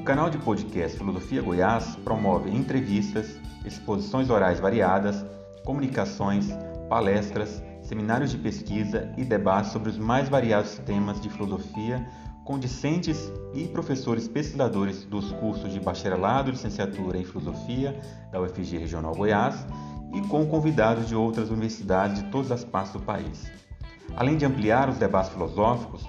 O canal de podcast Filosofia Goiás promove entrevistas, exposições orais variadas, comunicações, palestras, seminários de pesquisa e debates sobre os mais variados temas de filosofia com discentes e professores pesquisadores dos cursos de bacharelado e licenciatura em filosofia da UFG Regional Goiás e com convidados de outras universidades de todas as partes do país. Além de ampliar os debates filosóficos,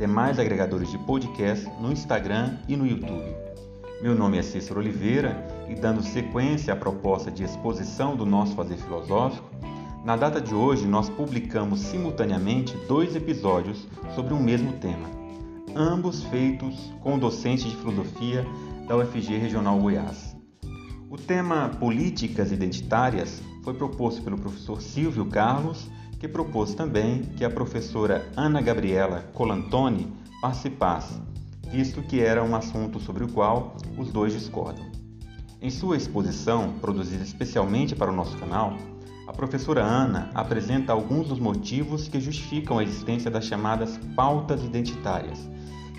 demais agregadores de podcast, no Instagram e no YouTube. Meu nome é Cícero Oliveira e, dando sequência à proposta de exposição do nosso fazer filosófico, na data de hoje nós publicamos simultaneamente dois episódios sobre o mesmo tema, ambos feitos com docentes de filosofia da UFG Regional Goiás. O tema Políticas Identitárias foi proposto pelo professor Silvio Carlos, que propôs também que a professora Ana Gabriela Colantoni participasse visto que era um assunto sobre o qual os dois discordam. Em sua exposição, produzida especialmente para o nosso canal, a professora Ana apresenta alguns dos motivos que justificam a existência das chamadas pautas identitárias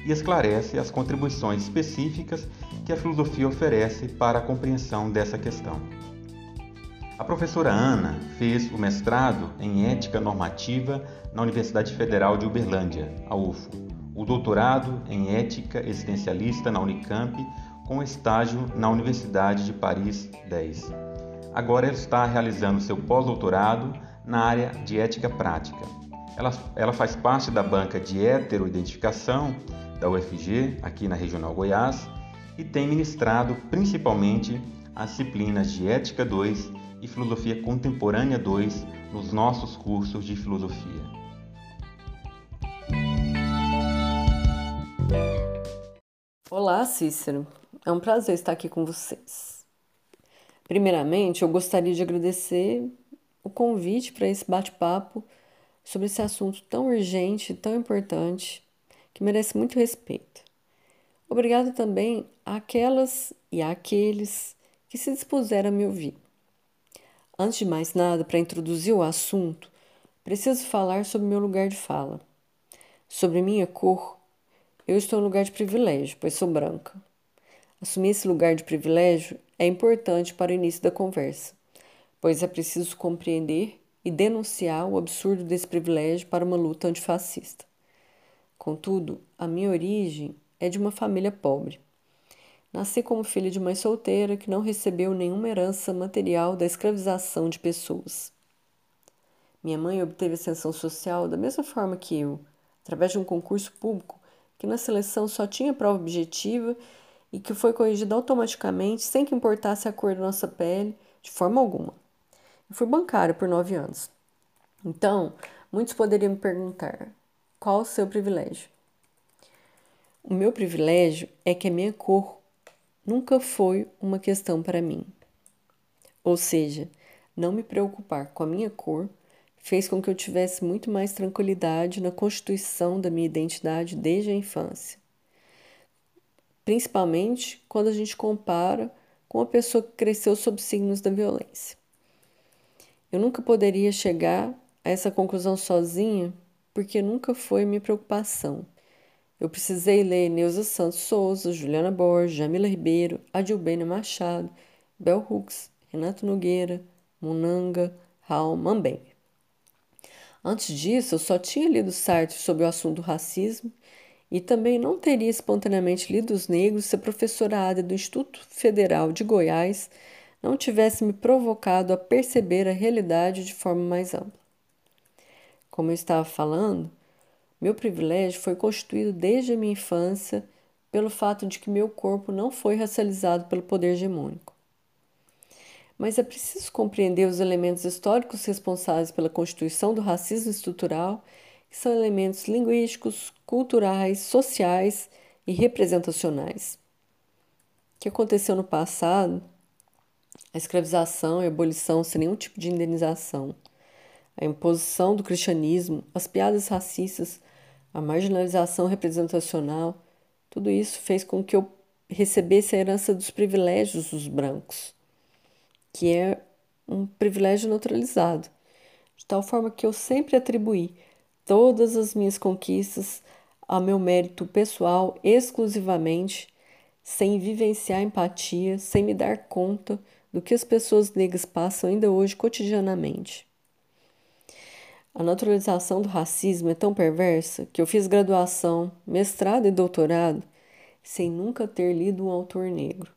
e esclarece as contribuições específicas que a filosofia oferece para a compreensão dessa questão. A professora Ana fez o mestrado em Ética Normativa na Universidade Federal de Uberlândia, a UFO, o doutorado em Ética Existencialista na Unicamp, com estágio na Universidade de Paris 10. Agora ela está realizando seu pós-doutorado na área de ética prática. Ela, ela faz parte da banca de heteroidentificação da UFG, aqui na Regional Goiás, e tem ministrado principalmente as disciplinas de Ética 2 e Filosofia Contemporânea 2 nos nossos cursos de filosofia. Olá, Cícero. É um prazer estar aqui com vocês. Primeiramente, eu gostaria de agradecer o convite para esse bate-papo sobre esse assunto tão urgente, tão importante, que merece muito respeito. Obrigada também àquelas e àqueles que se dispuseram a me ouvir. Antes de mais nada, para introduzir o assunto, preciso falar sobre meu lugar de fala, sobre minha cor eu estou em lugar de privilégio, pois sou branca. Assumir esse lugar de privilégio é importante para o início da conversa, pois é preciso compreender e denunciar o absurdo desse privilégio para uma luta antifascista. Contudo, a minha origem é de uma família pobre. Nasci como filha de mãe solteira que não recebeu nenhuma herança material da escravização de pessoas. Minha mãe obteve ascensão social da mesma forma que eu, através de um concurso público que na seleção só tinha prova objetiva e que foi corrigida automaticamente sem que importasse a cor da nossa pele de forma alguma. Eu fui bancária por nove anos. Então, muitos poderiam me perguntar: qual o seu privilégio? O meu privilégio é que a minha cor nunca foi uma questão para mim. Ou seja, não me preocupar com a minha cor fez com que eu tivesse muito mais tranquilidade na constituição da minha identidade desde a infância. Principalmente quando a gente compara com uma pessoa que cresceu sob signos da violência. Eu nunca poderia chegar a essa conclusão sozinha, porque nunca foi minha preocupação. Eu precisei ler Neuza Santos Souza, Juliana Borges, Jamila Ribeiro, Adilbena Machado, Bel Hooks, Renato Nogueira, Munanga, Raul Mambem. Antes disso, eu só tinha lido Sartre sobre o assunto racismo e também não teria espontaneamente lido Os Negros se a professora Ada do Instituto Federal de Goiás não tivesse me provocado a perceber a realidade de forma mais ampla. como eu estava falando, meu privilégio foi constituído desde a minha infância pelo fato de que meu corpo não foi racializado pelo poder hegemônico. Mas é preciso compreender os elementos históricos responsáveis pela constituição do racismo estrutural, que são elementos linguísticos, culturais, sociais e representacionais. O que aconteceu no passado, a escravização e a abolição sem nenhum tipo de indenização, a imposição do cristianismo, as piadas racistas, a marginalização representacional, tudo isso fez com que eu recebesse a herança dos privilégios dos brancos, que é um privilégio naturalizado, de tal forma que eu sempre atribuí todas as minhas conquistas ao meu mérito pessoal exclusivamente, sem vivenciar empatia, sem me dar conta do que as pessoas negras passam ainda hoje cotidianamente. A naturalização do racismo é tão perversa que eu fiz graduação, mestrado e doutorado sem nunca ter lido um autor negro.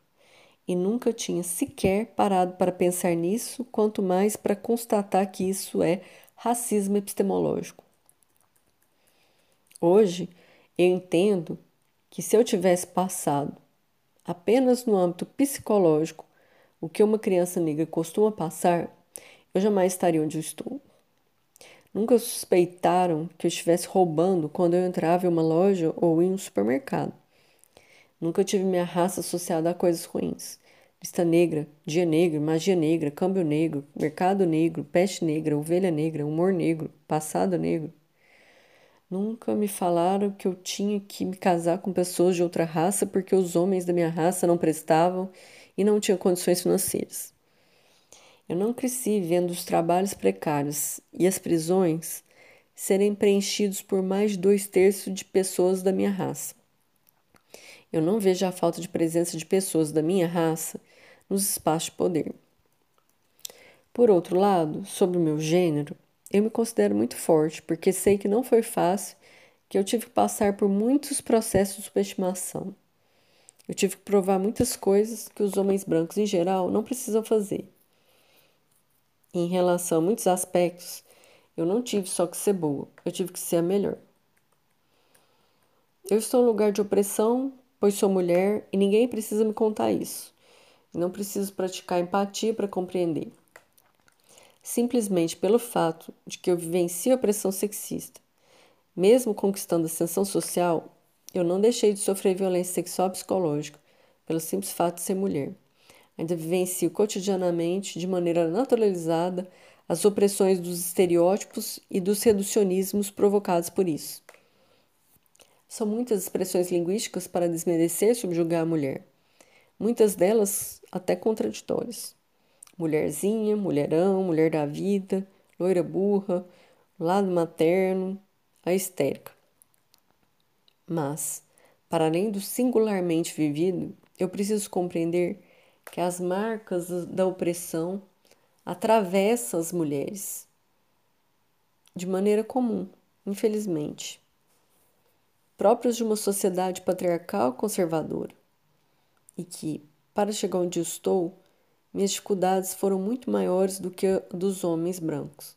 E nunca tinha sequer parado para pensar nisso, quanto mais para constatar que isso é racismo epistemológico. Hoje, eu entendo que se eu tivesse passado apenas no âmbito psicológico o que uma criança negra costuma passar, eu jamais estaria onde eu estou. Nunca suspeitaram que eu estivesse roubando quando eu entrava em uma loja ou em um supermercado. Nunca tive minha raça associada a coisas ruins. Lista negra, dia negro, magia negra, câmbio negro, mercado negro, peste negra, ovelha negra, humor negro, passado negro. Nunca me falaram que eu tinha que me casar com pessoas de outra raça porque os homens da minha raça não prestavam e não tinham condições financeiras. Eu não cresci vendo os trabalhos precários e as prisões serem preenchidos por mais de dois terços de pessoas da minha raça. Eu não vejo a falta de presença de pessoas da minha raça nos espaços de poder. Por outro lado, sobre o meu gênero, eu me considero muito forte porque sei que não foi fácil, que eu tive que passar por muitos processos de subestimação. Eu tive que provar muitas coisas que os homens brancos em geral não precisam fazer. Em relação a muitos aspectos, eu não tive só que ser boa, eu tive que ser a melhor. Eu estou em lugar de opressão, pois sou mulher e ninguém precisa me contar isso. Não preciso praticar empatia para compreender. Simplesmente pelo fato de que eu vivencio a pressão sexista, mesmo conquistando ascensão social, eu não deixei de sofrer violência sexual psicológica pelo simples fato de ser mulher. Ainda vivencio cotidianamente, de maneira naturalizada, as opressões dos estereótipos e dos reducionismos provocados por isso. São muitas expressões linguísticas para desmerecer e subjugar a mulher, muitas delas até contraditórias. Mulherzinha, mulherão, mulher da vida, loira burra, lado materno, a histérica. Mas, para além do singularmente vivido, eu preciso compreender que as marcas da opressão atravessam as mulheres de maneira comum, infelizmente, próprias de uma sociedade patriarcal conservadora, e que, para chegar onde estou, minhas dificuldades foram muito maiores do que a dos homens brancos.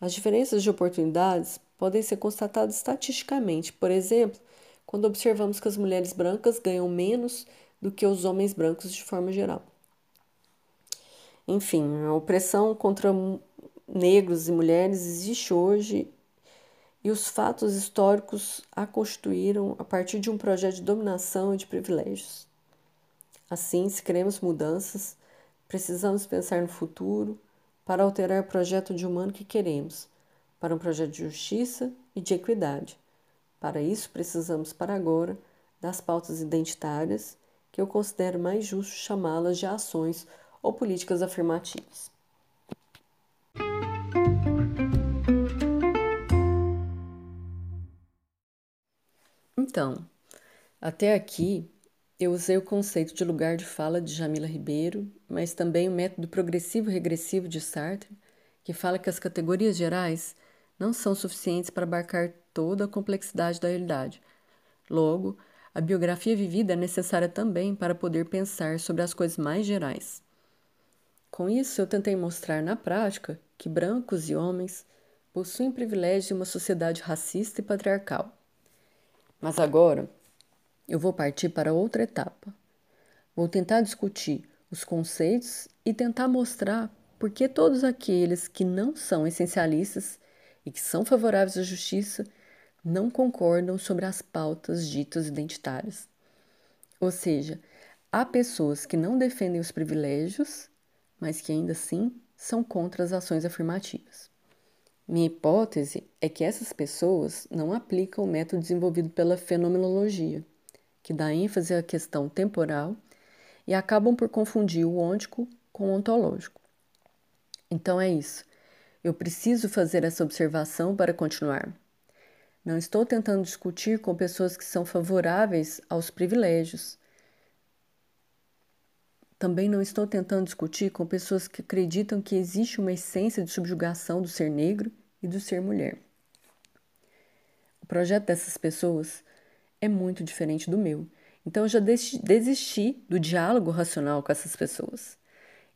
As diferenças de oportunidades podem ser constatadas estatisticamente, por exemplo, quando observamos que as mulheres brancas ganham menos do que os homens brancos de forma geral. Enfim, a opressão contra negros e mulheres existe hoje e os fatos históricos a constituíram a partir de um projeto de dominação e de privilégios. Assim, se queremos mudanças, precisamos pensar no futuro para alterar o projeto de humano que queremos, para um projeto de justiça e de equidade. Para isso, precisamos, para agora, das pautas identitárias, que eu considero mais justo chamá-las de ações ou políticas afirmativas. Então, até aqui eu usei o conceito de lugar de fala de Jamila Ribeiro, mas também o método progressivo regressivo de Sartre, que fala que as categorias gerais não são suficientes para abarcar toda a complexidade da realidade. Logo, a biografia vivida é necessária também para poder pensar sobre as coisas mais gerais. Com isso, eu tentei mostrar na prática que brancos e homens possuem privilégios em uma sociedade racista e patriarcal. Mas agora eu vou partir para outra etapa. Vou tentar discutir os conceitos e tentar mostrar por que todos aqueles que não são essencialistas e que são favoráveis à justiça não concordam sobre as pautas ditas identitárias. Ou seja, há pessoas que não defendem os privilégios, mas que ainda assim são contra as ações afirmativas. Minha hipótese é que essas pessoas não aplicam o método desenvolvido pela fenomenologia, que dá ênfase à questão temporal e acabam por confundir o ôntico com o ontológico. Então é isso. Eu preciso fazer essa observação para continuar. Não estou tentando discutir com pessoas que são favoráveis aos privilégios. Também não estou tentando discutir com pessoas que acreditam que existe uma essência de subjugação do ser negro e do ser mulher. O projeto dessas pessoas é muito diferente do meu, então eu já desisti do diálogo racional com essas pessoas.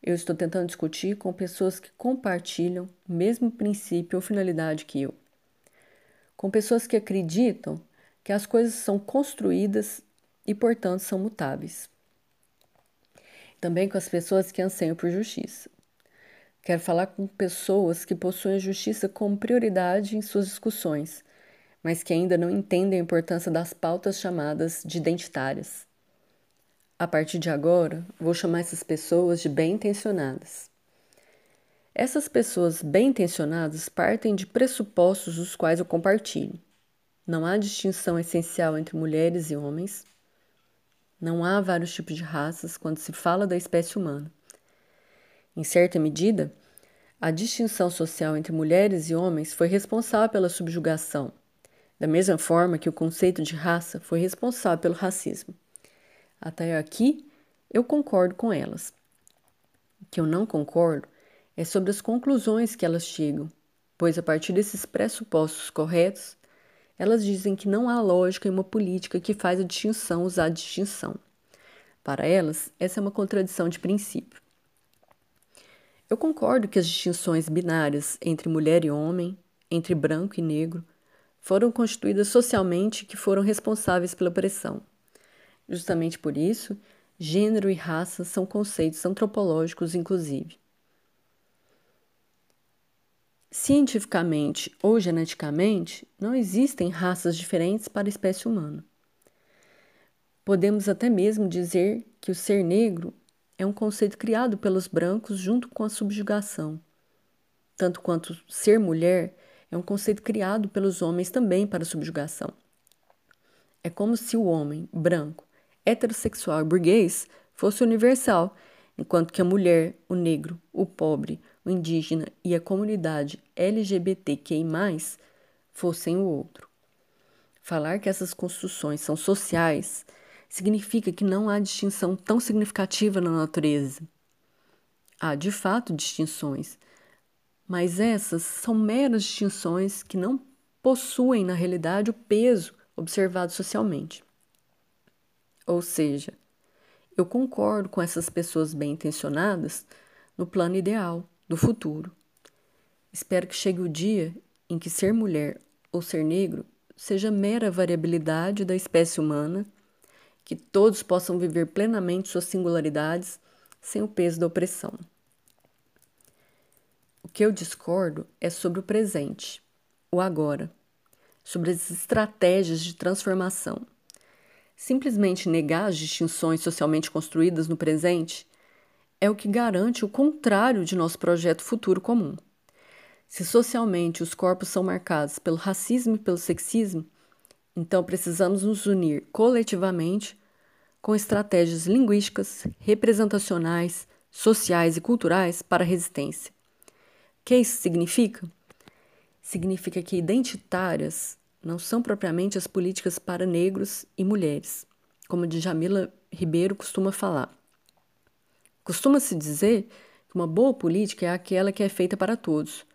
Eu estou tentando discutir com pessoas que compartilham o mesmo princípio ou finalidade que eu com pessoas que acreditam que as coisas são construídas e, portanto, são mutáveis. Também com as pessoas que anseiam por justiça. Quero falar com pessoas que possuem a justiça como prioridade em suas discussões, mas que ainda não entendem a importância das pautas chamadas de identitárias. A partir de agora, vou chamar essas pessoas de bem-intencionadas. Essas pessoas bem intencionadas partem de pressupostos dos quais eu compartilho. Não há distinção essencial entre mulheres e homens. Não há vários tipos de raças quando se fala da espécie humana. Em certa medida, a distinção social entre mulheres e homens foi responsável pela subjugação, da mesma forma que o conceito de raça foi responsável pelo racismo. Até aqui, eu concordo com elas. O que eu não concordo é sobre as conclusões que elas chegam, pois a partir desses pressupostos corretos, elas dizem que não há lógica em uma política que faz a distinção usar a distinção. Para elas, essa é uma contradição de princípio. Eu concordo que as distinções binárias entre mulher e homem, entre branco e negro, foram constituídas socialmente que foram responsáveis pela opressão. Justamente por isso, gênero e raça são conceitos antropológicos, inclusive. Cientificamente ou geneticamente, não existem raças diferentes para a espécie humana. Podemos até mesmo dizer que o ser negro é um conceito criado pelos brancos junto com a subjugação, tanto quanto ser mulher é um conceito criado pelos homens também para a subjugação. É como se o homem branco, heterossexual e burguês fosse universal, enquanto que a mulher, o negro, o pobre, o indígena e a comunidade LGBTQI, fossem o outro. Falar que essas construções são sociais significa que não há distinção tão significativa na natureza. Há, de fato, distinções, mas essas são meras distinções que não possuem, na realidade, o peso observado socialmente. Ou seja, eu concordo com essas pessoas bem intencionadas no plano ideal, do futuro. Espero que chegue o dia em que ser mulher ou ser negro seja mera variabilidade da espécie humana, que todos possam viver plenamente suas singularidades sem o peso da opressão. O que eu discordo é sobre o presente, o agora, sobre as estratégias de transformação. Simplesmente negar as distinções socialmente construídas no presente é o que garante o contrário de nosso projeto futuro comum. Se socialmente os corpos são marcados pelo racismo e pelo sexismo, então precisamos nos unir coletivamente com estratégias linguísticas, representacionais, sociais e culturais para a resistência. O que isso significa? Significa que identitárias não são propriamente as políticas para negros e mulheres, como Djamila Ribeiro costuma falar. Costuma-se dizer que uma boa política é aquela que é feita para todos.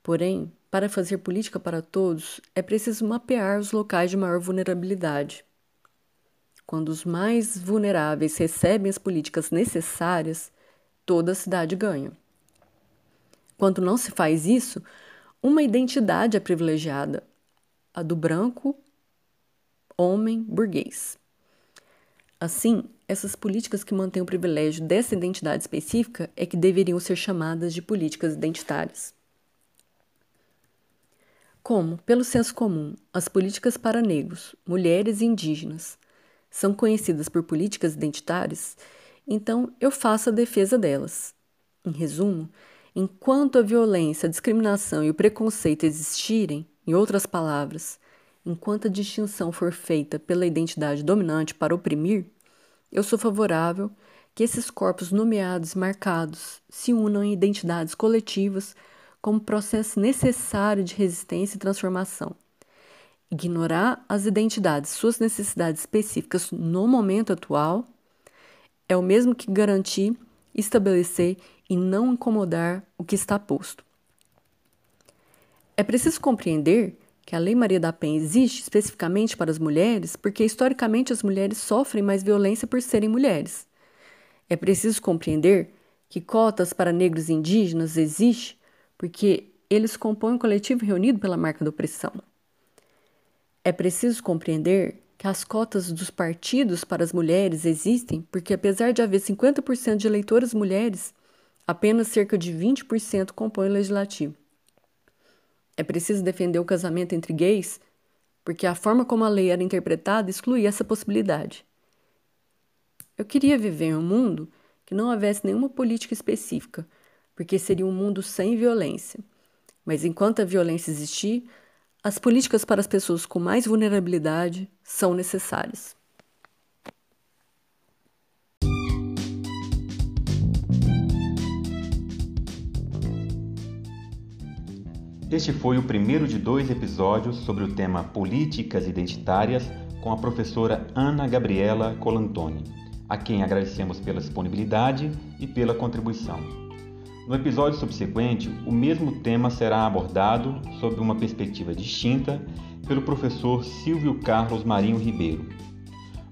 Porém, para fazer política para todos, é preciso mapear os locais de maior vulnerabilidade. Quando os mais vulneráveis recebem as políticas necessárias, toda a cidade ganha. Quando não se faz isso, uma identidade é privilegiada, a do branco homem burguês. Assim, essas políticas que mantêm o privilégio dessa identidade específica é que deveriam ser chamadas de políticas identitárias. Como, pelo senso comum, as políticas para negros, mulheres e indígenas são conhecidas por políticas identitárias, então eu faço a defesa delas. Em resumo, enquanto a violência, a discriminação e o preconceito existirem, em outras palavras, enquanto a distinção for feita pela identidade dominante para oprimir, eu sou favorável que esses corpos nomeados e marcados se unam em identidades coletivas como processo necessário de resistência e transformação. Ignorar as identidades, suas necessidades específicas no momento atual, é o mesmo que garantir, estabelecer e não incomodar o que está posto. É preciso compreender que a Lei Maria da Penha existe especificamente para as mulheres porque historicamente as mulheres sofrem mais violência por serem mulheres. É preciso compreender que cotas para negros e indígenas existe porque eles compõem um coletivo reunido pela marca da opressão. É preciso compreender que as cotas dos partidos para as mulheres existem porque, apesar de haver 50% de eleitoras mulheres, apenas cerca de 20% compõem o legislativo. É preciso defender o casamento entre gays porque a forma como a lei era interpretada excluía essa possibilidade. Eu queria viver em um mundo que não houvesse nenhuma política específica, porque seria um mundo sem violência. Mas enquanto a violência existir, as políticas para as pessoas com mais vulnerabilidade são necessárias. Este foi o primeiro de dois episódios sobre o tema Políticas Identitárias com a professora Ana Gabriela Colantoni, a quem agradecemos pela disponibilidade e pela contribuição. No episódio subsequente, o mesmo tema será abordado sob uma perspectiva distinta pelo professor Silvio Carlos Marinho Ribeiro.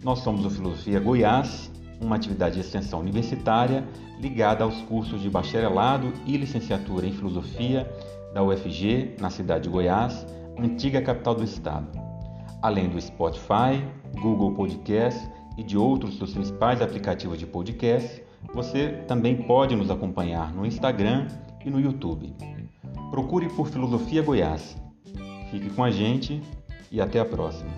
Nós somos o Filosofia Goiás, uma atividade de extensão universitária ligada aos cursos de bacharelado e licenciatura em filosofia da UFG, na cidade de Goiás, antiga capital do estado. Além do Spotify, Google Podcast e de outros dos principais aplicativos de podcast, você também pode nos acompanhar no Instagram e no YouTube. Procure por Filosofia Goiás. Fique com a gente e até a próxima.